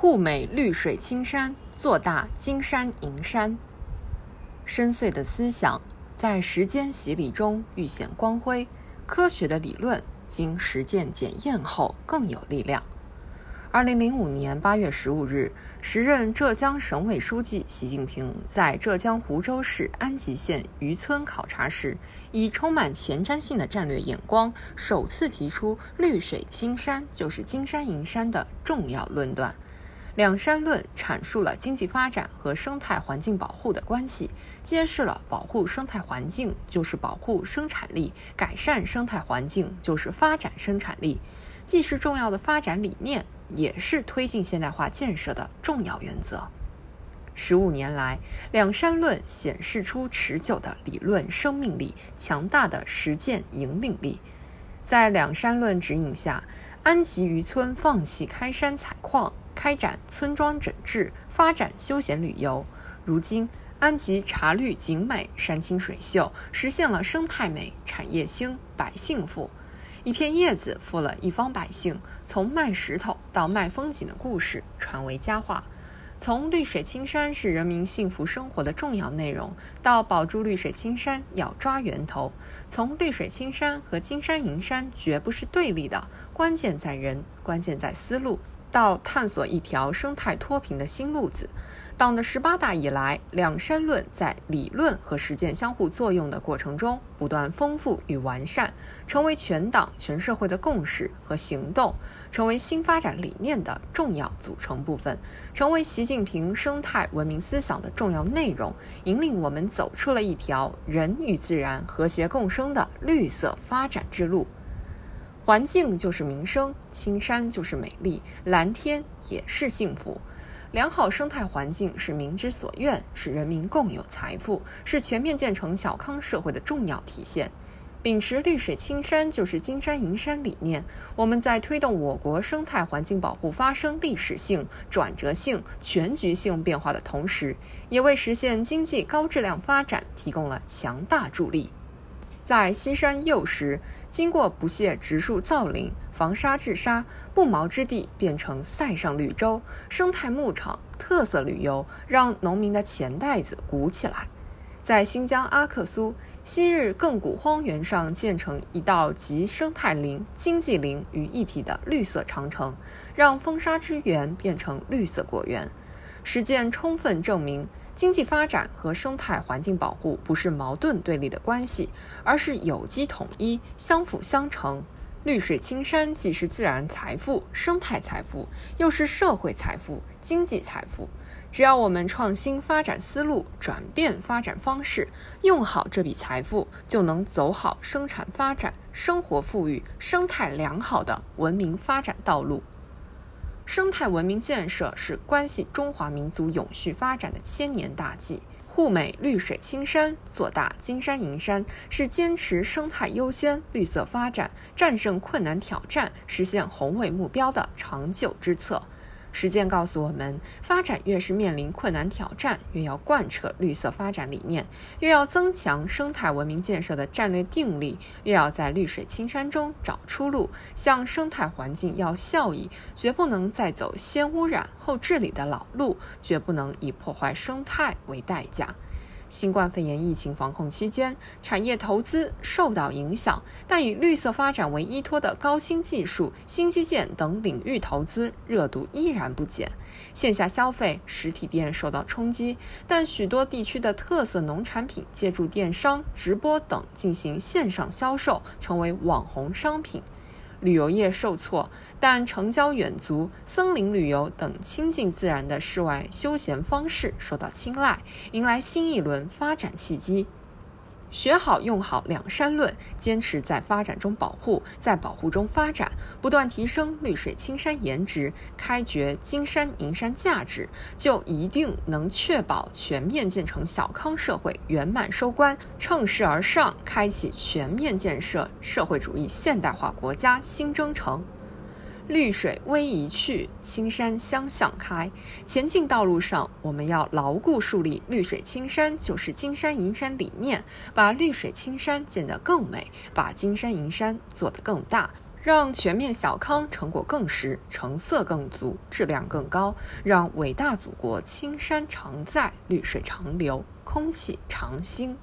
护美绿水青山，做大金山银山。深邃的思想在时间洗礼中愈显光辉，科学的理论经实践检验后更有力量。二零零五年八月十五日，时任浙江省委书记习近平在浙江湖州市安吉县渔村考察时，以充满前瞻性的战略眼光，首次提出“绿水青山就是金山银山”的重要论断。两山论阐述了经济发展和生态环境保护的关系，揭示了保护生态环境就是保护生产力，改善生态环境就是发展生产力，既是重要的发展理念。也是推进现代化建设的重要原则。十五年来，两山论显示出持久的理论生命力、强大的实践引领力。在两山论指引下，安吉渔村放弃开山采矿，开展村庄整治，发展休闲旅游。如今，安吉茶绿景美，山清水秀，实现了生态美、产业兴、百姓富。一片叶子富了一方百姓，从卖石头到卖风景的故事传为佳话；从绿水青山是人民幸福生活的重要内容，到保住绿水青山要抓源头；从绿水青山和金山银山绝不是对立的，关键在人，关键在思路。到探索一条生态脱贫的新路子。党的十八大以来，两山论在理论和实践相互作用的过程中不断丰富与完善，成为全党全社会的共识和行动，成为新发展理念的重要组成部分，成为习近平生态文明思想的重要内容，引领我们走出了一条人与自然和谐共生的绿色发展之路。环境就是民生，青山就是美丽，蓝天也是幸福。良好生态环境是民之所愿，是人民共有财富，是全面建成小康社会的重要体现。秉持“绿水青山就是金山银山”理念，我们在推动我国生态环境保护发生历史性、转折性、全局性变化的同时，也为实现经济高质量发展提供了强大助力。在西山幼时，经过不懈植树造林、防沙治沙，不毛之地变成塞上绿洲，生态牧场、特色旅游，让农民的钱袋子鼓起来。在新疆阿克苏，昔日亘古荒原上建成一道集生态林、经济林于一体的绿色长城，让风沙之源变成绿色果园。实践充分证明。经济发展和生态环境保护不是矛盾对立的关系，而是有机统一、相辅相成。绿水青山既是自然财富、生态财富，又是社会财富、经济财富。只要我们创新发展思路，转变发展方式，用好这笔财富，就能走好生产发展、生活富裕、生态良好的文明发展道路。生态文明建设是关系中华民族永续发展的千年大计，护美绿水青山，做大金山银山，是坚持生态优先、绿色发展、战胜困难挑战、实现宏伟目标的长久之策。实践告诉我们，发展越是面临困难挑战，越要贯彻绿色发展理念，越要增强生态文明建设的战略定力，越要在绿水青山中找出路，向生态环境要效益，绝不能再走先污染后治理的老路，绝不能以破坏生态为代价。新冠肺炎疫情防控期间，产业投资受到影响，但以绿色发展为依托的高新技术、新基建等领域投资热度依然不减。线下消费实体店受到冲击，但许多地区的特色农产品借助电商、直播等进行线上销售，成为网红商品。旅游业受挫，但城郊远足、森林旅游等亲近自然的室外休闲方式受到青睐，迎来新一轮发展契机。学好用好两山论，坚持在发展中保护，在保护中发展，不断提升绿水青山颜值，开掘金山银山价值，就一定能确保全面建成小康社会圆满收官，乘势而上，开启全面建设社会主义现代化国家新征程。绿水逶迤去，青山相向开。前进道路上，我们要牢固树立“绿水青山就是金山银山”理念，把绿水青山建得更美，把金山银山做得更大，让全面小康成果更实，成色更足，质量更高，让伟大祖国青山常在，绿水长流，空气常新。